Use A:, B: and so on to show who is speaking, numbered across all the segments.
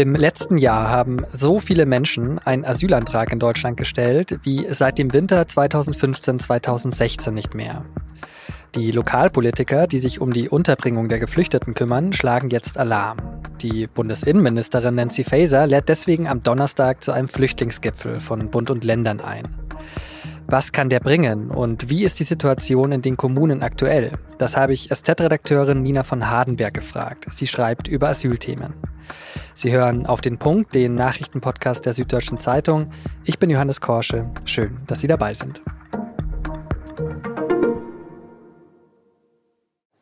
A: Im letzten Jahr haben so viele Menschen einen Asylantrag in Deutschland gestellt wie seit dem Winter 2015-2016 nicht mehr. Die Lokalpolitiker, die sich um die Unterbringung der Geflüchteten kümmern, schlagen jetzt Alarm. Die Bundesinnenministerin Nancy Faeser lädt deswegen am Donnerstag zu einem Flüchtlingsgipfel von Bund und Ländern ein. Was kann der bringen und wie ist die Situation in den Kommunen aktuell? Das habe ich SZ-Redakteurin Nina von Hardenberg gefragt. Sie schreibt über Asylthemen. Sie hören auf den Punkt, den Nachrichtenpodcast der Süddeutschen Zeitung. Ich bin Johannes Korsche. Schön, dass Sie dabei sind.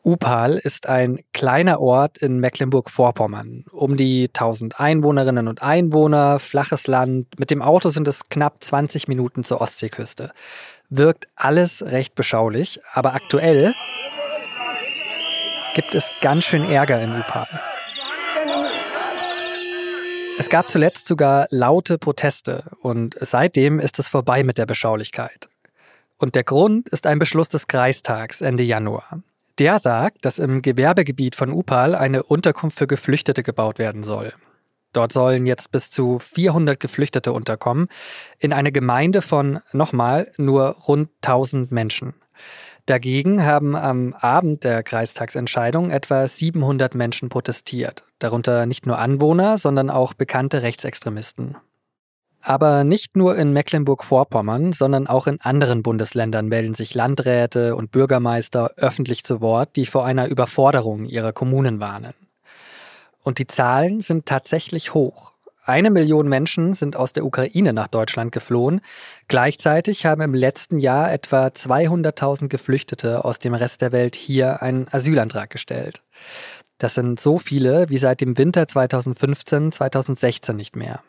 A: Upal ist ein kleiner Ort in Mecklenburg-Vorpommern. Um die 1000 Einwohnerinnen und Einwohner, flaches Land. Mit dem Auto sind es knapp 20 Minuten zur Ostseeküste. Wirkt alles recht beschaulich, aber aktuell gibt es ganz schön Ärger in Upal. Es gab zuletzt sogar laute Proteste und seitdem ist es vorbei mit der Beschaulichkeit. Und der Grund ist ein Beschluss des Kreistags Ende Januar. Der sagt, dass im Gewerbegebiet von Upal eine Unterkunft für Geflüchtete gebaut werden soll. Dort sollen jetzt bis zu 400 Geflüchtete unterkommen, in eine Gemeinde von, nochmal, nur rund 1000 Menschen. Dagegen haben am Abend der Kreistagsentscheidung etwa 700 Menschen protestiert, darunter nicht nur Anwohner, sondern auch bekannte Rechtsextremisten. Aber nicht nur in Mecklenburg-Vorpommern, sondern auch in anderen Bundesländern melden sich Landräte und Bürgermeister öffentlich zu Wort, die vor einer Überforderung ihrer Kommunen warnen. Und die Zahlen sind tatsächlich hoch. Eine Million Menschen sind aus der Ukraine nach Deutschland geflohen. Gleichzeitig haben im letzten Jahr etwa 200.000 Geflüchtete aus dem Rest der Welt hier einen Asylantrag gestellt. Das sind so viele wie seit dem Winter 2015, 2016 nicht mehr.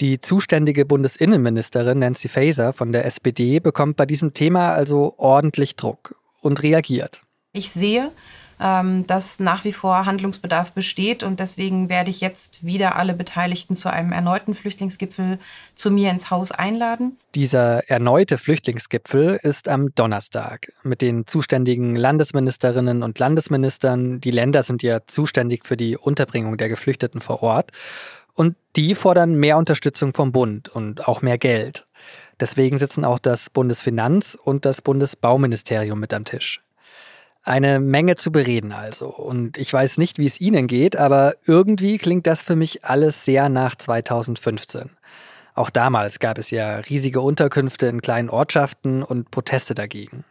A: Die zuständige Bundesinnenministerin Nancy Faeser von der SPD bekommt bei diesem Thema also ordentlich Druck und reagiert.
B: Ich sehe, ähm, dass nach wie vor Handlungsbedarf besteht und deswegen werde ich jetzt wieder alle Beteiligten zu einem erneuten Flüchtlingsgipfel zu mir ins Haus einladen.
A: Dieser erneute Flüchtlingsgipfel ist am Donnerstag mit den zuständigen Landesministerinnen und Landesministern. Die Länder sind ja zuständig für die Unterbringung der Geflüchteten vor Ort. Und die fordern mehr Unterstützung vom Bund und auch mehr Geld. Deswegen sitzen auch das Bundesfinanz- und das Bundesbauministerium mit am Tisch. Eine Menge zu bereden also. Und ich weiß nicht, wie es Ihnen geht, aber irgendwie klingt das für mich alles sehr nach 2015. Auch damals gab es ja riesige Unterkünfte in kleinen Ortschaften und Proteste dagegen.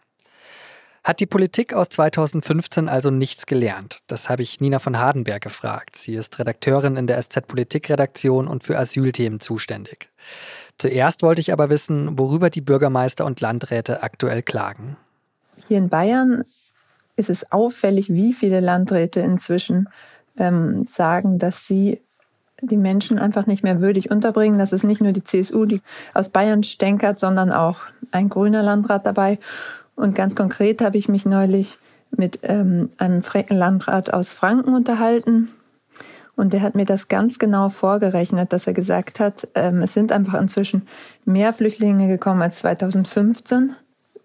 A: Hat die Politik aus 2015 also nichts gelernt? Das habe ich Nina von Hardenberg gefragt. Sie ist Redakteurin in der SZ Politikredaktion und für Asylthemen zuständig. Zuerst wollte ich aber wissen, worüber die Bürgermeister und Landräte aktuell klagen.
C: Hier in Bayern ist es auffällig, wie viele Landräte inzwischen ähm, sagen, dass sie die Menschen einfach nicht mehr würdig unterbringen. Das ist nicht nur die CSU, die aus Bayern stänkert, sondern auch ein grüner Landrat dabei. Und ganz konkret habe ich mich neulich mit ähm, einem Landrat aus Franken unterhalten. Und der hat mir das ganz genau vorgerechnet, dass er gesagt hat, ähm, es sind einfach inzwischen mehr Flüchtlinge gekommen als 2015.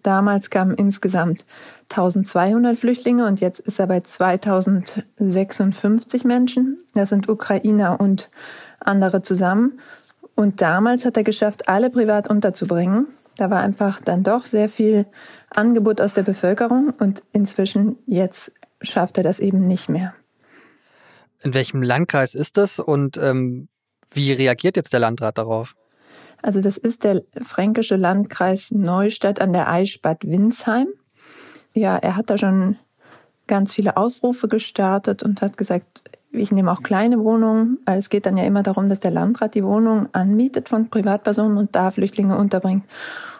C: Damals kamen insgesamt 1200 Flüchtlinge und jetzt ist er bei 2056 Menschen. Das sind Ukrainer und andere zusammen. Und damals hat er geschafft, alle privat unterzubringen. Da war einfach dann doch sehr viel Angebot aus der Bevölkerung und inzwischen jetzt schafft er das eben nicht mehr.
A: In welchem Landkreis ist das und ähm, wie reagiert jetzt der Landrat darauf?
C: Also das ist der fränkische Landkreis Neustadt an der Eichstadt Winsheim. Ja, er hat da schon ganz viele Aufrufe gestartet und hat gesagt, ich nehme auch kleine Wohnungen. weil Es geht dann ja immer darum, dass der Landrat die Wohnung anmietet von Privatpersonen und da Flüchtlinge unterbringt.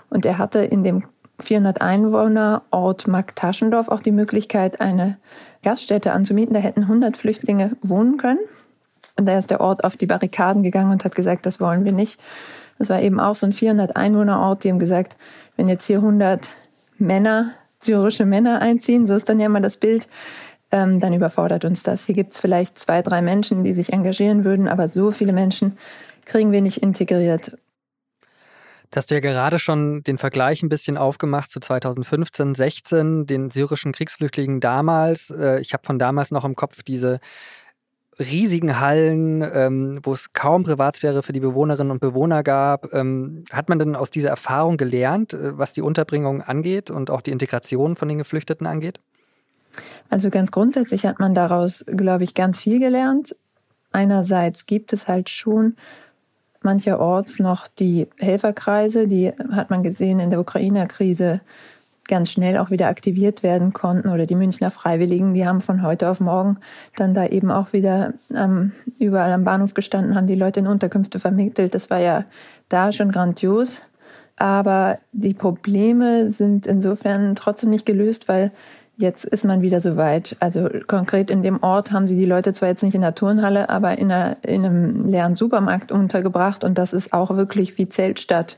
C: Und er hatte in dem 400 Einwohner Ort Marktaschendorf auch die Möglichkeit, eine Gaststätte anzumieten. Da hätten 100 Flüchtlinge wohnen können. Und da ist der Ort auf die Barrikaden gegangen und hat gesagt, das wollen wir nicht. Das war eben auch so ein 400 Einwohner Ort, die haben gesagt, wenn jetzt hier 100 Männer, syrische Männer einziehen, so ist dann ja immer das Bild, ähm, dann überfordert uns das. Hier gibt es vielleicht zwei, drei Menschen, die sich engagieren würden, aber so viele Menschen kriegen wir nicht integriert.
A: Du hast ja gerade schon den Vergleich ein bisschen aufgemacht zu 2015, 16, den syrischen Kriegsflüchtlingen damals. Äh, ich habe von damals noch im Kopf diese riesigen Hallen, ähm, wo es kaum Privatsphäre für die Bewohnerinnen und Bewohner gab. Ähm, hat man denn aus dieser Erfahrung gelernt, äh, was die Unterbringung angeht und auch die Integration von den Geflüchteten angeht?
C: Also ganz grundsätzlich hat man daraus, glaube ich, ganz viel gelernt. Einerseits gibt es halt schon mancherorts noch die Helferkreise, die hat man gesehen in der Ukraine-Krise ganz schnell auch wieder aktiviert werden konnten oder die Münchner Freiwilligen, die haben von heute auf morgen dann da eben auch wieder ähm, überall am Bahnhof gestanden, haben die Leute in Unterkünfte vermittelt. Das war ja da schon grandios. Aber die Probleme sind insofern trotzdem nicht gelöst, weil jetzt ist man wieder so weit. Also konkret in dem Ort haben sie die Leute zwar jetzt nicht in der Turnhalle, aber in, einer, in einem leeren Supermarkt untergebracht und das ist auch wirklich wie Zeltstadt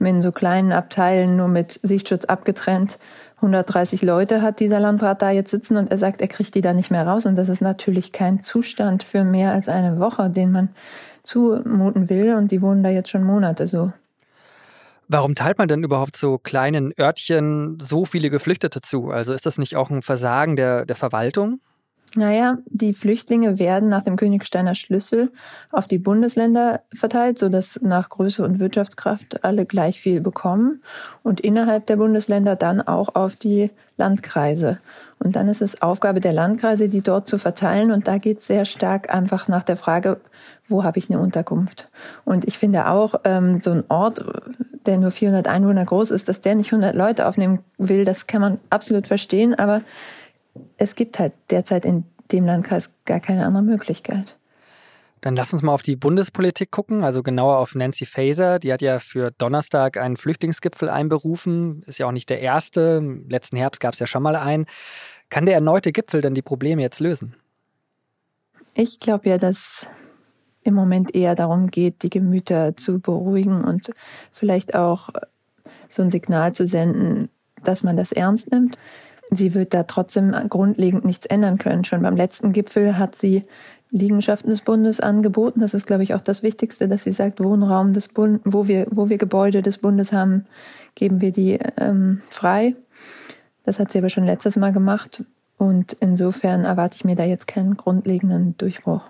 C: in so kleinen Abteilen nur mit Sichtschutz abgetrennt. 130 Leute hat dieser Landrat da jetzt sitzen und er sagt, er kriegt die da nicht mehr raus. Und das ist natürlich kein Zustand für mehr als eine Woche, den man zumuten will. Und die wohnen da jetzt schon Monate so.
A: Warum teilt man denn überhaupt so kleinen Örtchen so viele Geflüchtete zu? Also ist das nicht auch ein Versagen der, der Verwaltung?
C: Naja, die Flüchtlinge werden nach dem Königsteiner Schlüssel auf die Bundesländer verteilt, sodass nach Größe und Wirtschaftskraft alle gleich viel bekommen und innerhalb der Bundesländer dann auch auf die Landkreise. Und dann ist es Aufgabe der Landkreise, die dort zu verteilen. Und da geht es sehr stark einfach nach der Frage, wo habe ich eine Unterkunft? Und ich finde auch, ähm, so ein Ort, der nur 400 Einwohner groß ist, dass der nicht 100 Leute aufnehmen will, das kann man absolut verstehen. Aber es gibt halt derzeit in dem Landkreis gar keine andere Möglichkeit.
A: Dann lass uns mal auf die Bundespolitik gucken, also genauer auf Nancy Faeser. Die hat ja für Donnerstag einen Flüchtlingsgipfel einberufen. Ist ja auch nicht der erste. Im letzten Herbst gab es ja schon mal einen. Kann der erneute Gipfel denn die Probleme jetzt lösen?
C: Ich glaube ja, dass im Moment eher darum geht, die Gemüter zu beruhigen und vielleicht auch so ein Signal zu senden, dass man das ernst nimmt. Sie wird da trotzdem grundlegend nichts ändern können. Schon beim letzten Gipfel hat sie Liegenschaften des Bundes angeboten. Das ist, glaube ich, auch das Wichtigste, dass sie sagt, Wohnraum des Bundes, wo wir, wo wir Gebäude des Bundes haben, geben wir die ähm, frei. Das hat sie aber schon letztes Mal gemacht. Und insofern erwarte ich mir da jetzt keinen grundlegenden Durchbruch.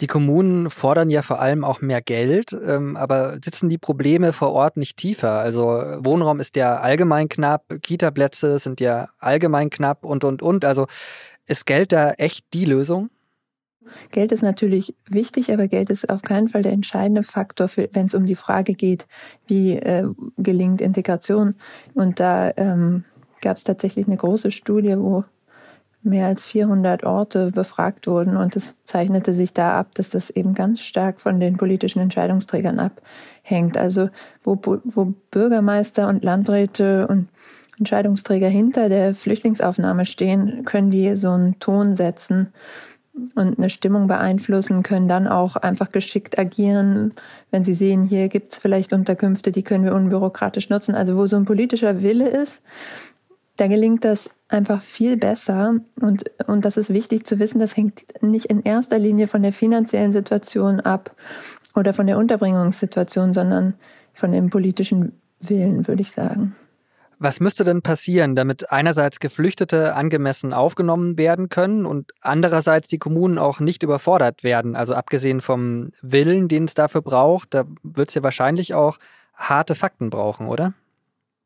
A: Die Kommunen fordern ja vor allem auch mehr Geld, ähm, aber sitzen die Probleme vor Ort nicht tiefer? Also Wohnraum ist ja allgemein knapp, Kita-Plätze sind ja allgemein knapp und, und, und. Also ist Geld da echt die Lösung?
C: Geld ist natürlich wichtig, aber Geld ist auf keinen Fall der entscheidende Faktor, wenn es um die Frage geht, wie äh, gelingt Integration. Und da ähm, gab es tatsächlich eine große Studie, wo mehr als 400 Orte befragt wurden und es zeichnete sich da ab, dass das eben ganz stark von den politischen Entscheidungsträgern abhängt. Also wo, wo Bürgermeister und Landräte und Entscheidungsträger hinter der Flüchtlingsaufnahme stehen, können die so einen Ton setzen und eine Stimmung beeinflussen, können dann auch einfach geschickt agieren, wenn sie sehen, hier gibt's vielleicht Unterkünfte, die können wir unbürokratisch nutzen. Also wo so ein politischer Wille ist, da gelingt das einfach viel besser. Und, und das ist wichtig zu wissen, das hängt nicht in erster Linie von der finanziellen Situation ab oder von der Unterbringungssituation, sondern von dem politischen Willen, würde ich sagen.
A: Was müsste denn passieren, damit einerseits Geflüchtete angemessen aufgenommen werden können und andererseits die Kommunen auch nicht überfordert werden? Also abgesehen vom Willen, den es dafür braucht, da wird es ja wahrscheinlich auch harte Fakten brauchen, oder?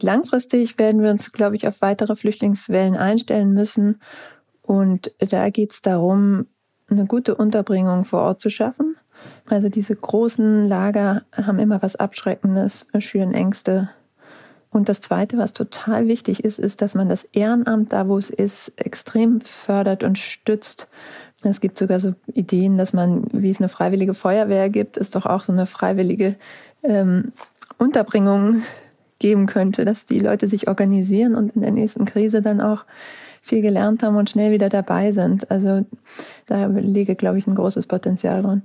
C: Langfristig werden wir uns, glaube ich, auf weitere Flüchtlingswellen einstellen müssen. Und da geht es darum, eine gute Unterbringung vor Ort zu schaffen. Also diese großen Lager haben immer was Abschreckendes, schüren Ängste. Und das Zweite, was total wichtig ist, ist, dass man das Ehrenamt da, wo es ist, extrem fördert und stützt. Es gibt sogar so Ideen, dass man, wie es eine freiwillige Feuerwehr gibt, ist doch auch so eine freiwillige ähm, Unterbringung geben könnte, dass die Leute sich organisieren und in der nächsten Krise dann auch viel gelernt haben und schnell wieder dabei sind. Also da liege, glaube ich, ein großes Potenzial drin.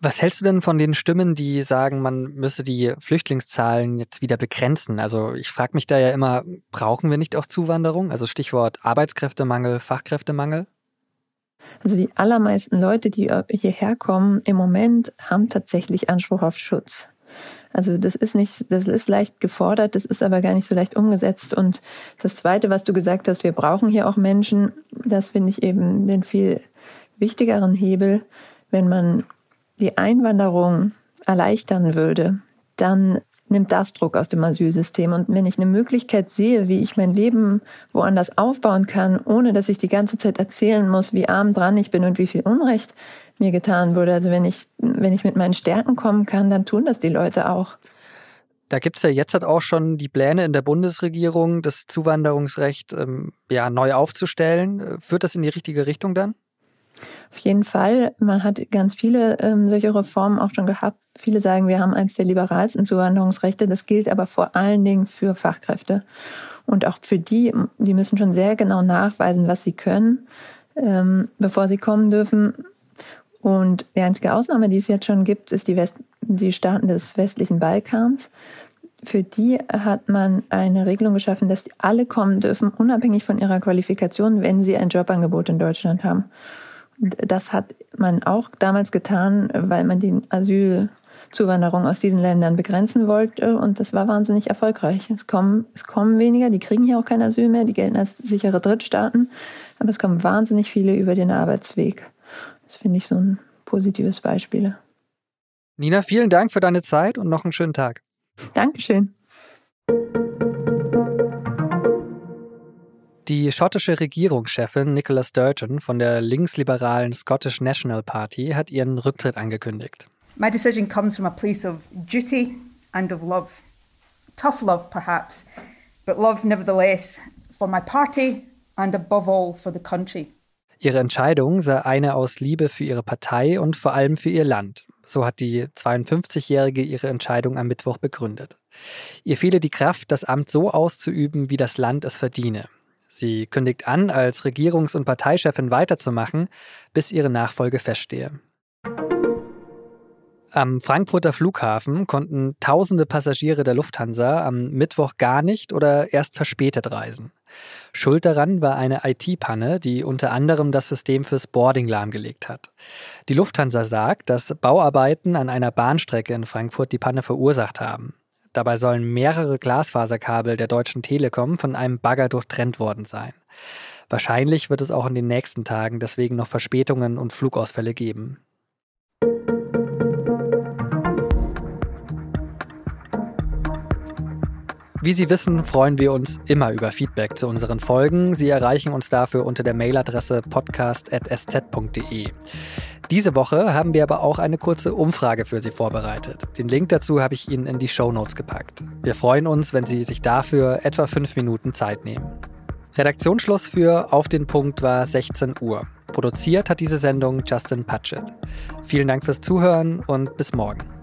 A: Was hältst du denn von den Stimmen, die sagen, man müsse die Flüchtlingszahlen jetzt wieder begrenzen? Also ich frage mich da ja immer, brauchen wir nicht auch Zuwanderung? Also Stichwort Arbeitskräftemangel, Fachkräftemangel?
C: Also die allermeisten Leute, die hierher kommen, im Moment haben tatsächlich Anspruch auf Schutz. Also das ist nicht, das ist leicht gefordert, das ist aber gar nicht so leicht umgesetzt. Und das Zweite, was du gesagt hast, wir brauchen hier auch Menschen, das finde ich eben den viel wichtigeren Hebel, wenn man die Einwanderung erleichtern würde, dann nimmt das Druck aus dem Asylsystem. Und wenn ich eine Möglichkeit sehe, wie ich mein Leben woanders aufbauen kann, ohne dass ich die ganze Zeit erzählen muss, wie arm dran ich bin und wie viel Unrecht mir getan wurde. Also wenn ich, wenn ich mit meinen Stärken kommen kann, dann tun das die Leute auch.
A: Da gibt es ja jetzt halt auch schon die Pläne in der Bundesregierung, das Zuwanderungsrecht ähm, ja, neu aufzustellen. Führt das in die richtige Richtung dann?
C: Auf jeden Fall. Man hat ganz viele ähm, solche Reformen auch schon gehabt. Viele sagen, wir haben eines der liberalsten Zuwanderungsrechte. Das gilt aber vor allen Dingen für Fachkräfte. Und auch für die, die müssen schon sehr genau nachweisen, was sie können, ähm, bevor sie kommen dürfen. Und die einzige Ausnahme, die es jetzt schon gibt, ist die, West die Staaten des westlichen Balkans. Für die hat man eine Regelung geschaffen, dass alle kommen dürfen, unabhängig von ihrer Qualifikation, wenn sie ein Jobangebot in Deutschland haben. Das hat man auch damals getan, weil man die Asylzuwanderung aus diesen Ländern begrenzen wollte. Und das war wahnsinnig erfolgreich. Es kommen, es kommen weniger, die kriegen hier auch kein Asyl mehr, die gelten als sichere Drittstaaten. Aber es kommen wahnsinnig viele über den Arbeitsweg. Das finde ich so ein positives Beispiel.
A: Nina, vielen Dank für deine Zeit und noch einen schönen Tag.
C: Dankeschön.
A: Die schottische Regierungschefin Nicola Sturgeon von der linksliberalen Scottish National Party hat ihren Rücktritt angekündigt.
D: My decision comes from a place of duty and of love. Tough love, perhaps, but love nevertheless for my party and above all for the country.
A: Ihre Entscheidung sei eine aus Liebe für ihre Partei und vor allem für ihr Land. So hat die 52-Jährige ihre Entscheidung am Mittwoch begründet. Ihr fehle die Kraft, das Amt so auszuüben, wie das Land es verdiene. Sie kündigt an, als Regierungs- und Parteichefin weiterzumachen, bis ihre Nachfolge feststehe. Am Frankfurter Flughafen konnten tausende Passagiere der Lufthansa am Mittwoch gar nicht oder erst verspätet reisen. Schuld daran war eine IT-Panne, die unter anderem das System fürs Boarding lahmgelegt hat. Die Lufthansa sagt, dass Bauarbeiten an einer Bahnstrecke in Frankfurt die Panne verursacht haben. Dabei sollen mehrere Glasfaserkabel der Deutschen Telekom von einem Bagger durchtrennt worden sein. Wahrscheinlich wird es auch in den nächsten Tagen deswegen noch Verspätungen und Flugausfälle geben. Wie Sie wissen, freuen wir uns immer über Feedback zu unseren Folgen. Sie erreichen uns dafür unter der Mailadresse podcast.sz.de. Diese Woche haben wir aber auch eine kurze Umfrage für Sie vorbereitet. Den Link dazu habe ich Ihnen in die Show Notes gepackt. Wir freuen uns, wenn Sie sich dafür etwa fünf Minuten Zeit nehmen. Redaktionsschluss für Auf den Punkt war 16 Uhr. Produziert hat diese Sendung Justin Patchett. Vielen Dank fürs Zuhören und bis morgen.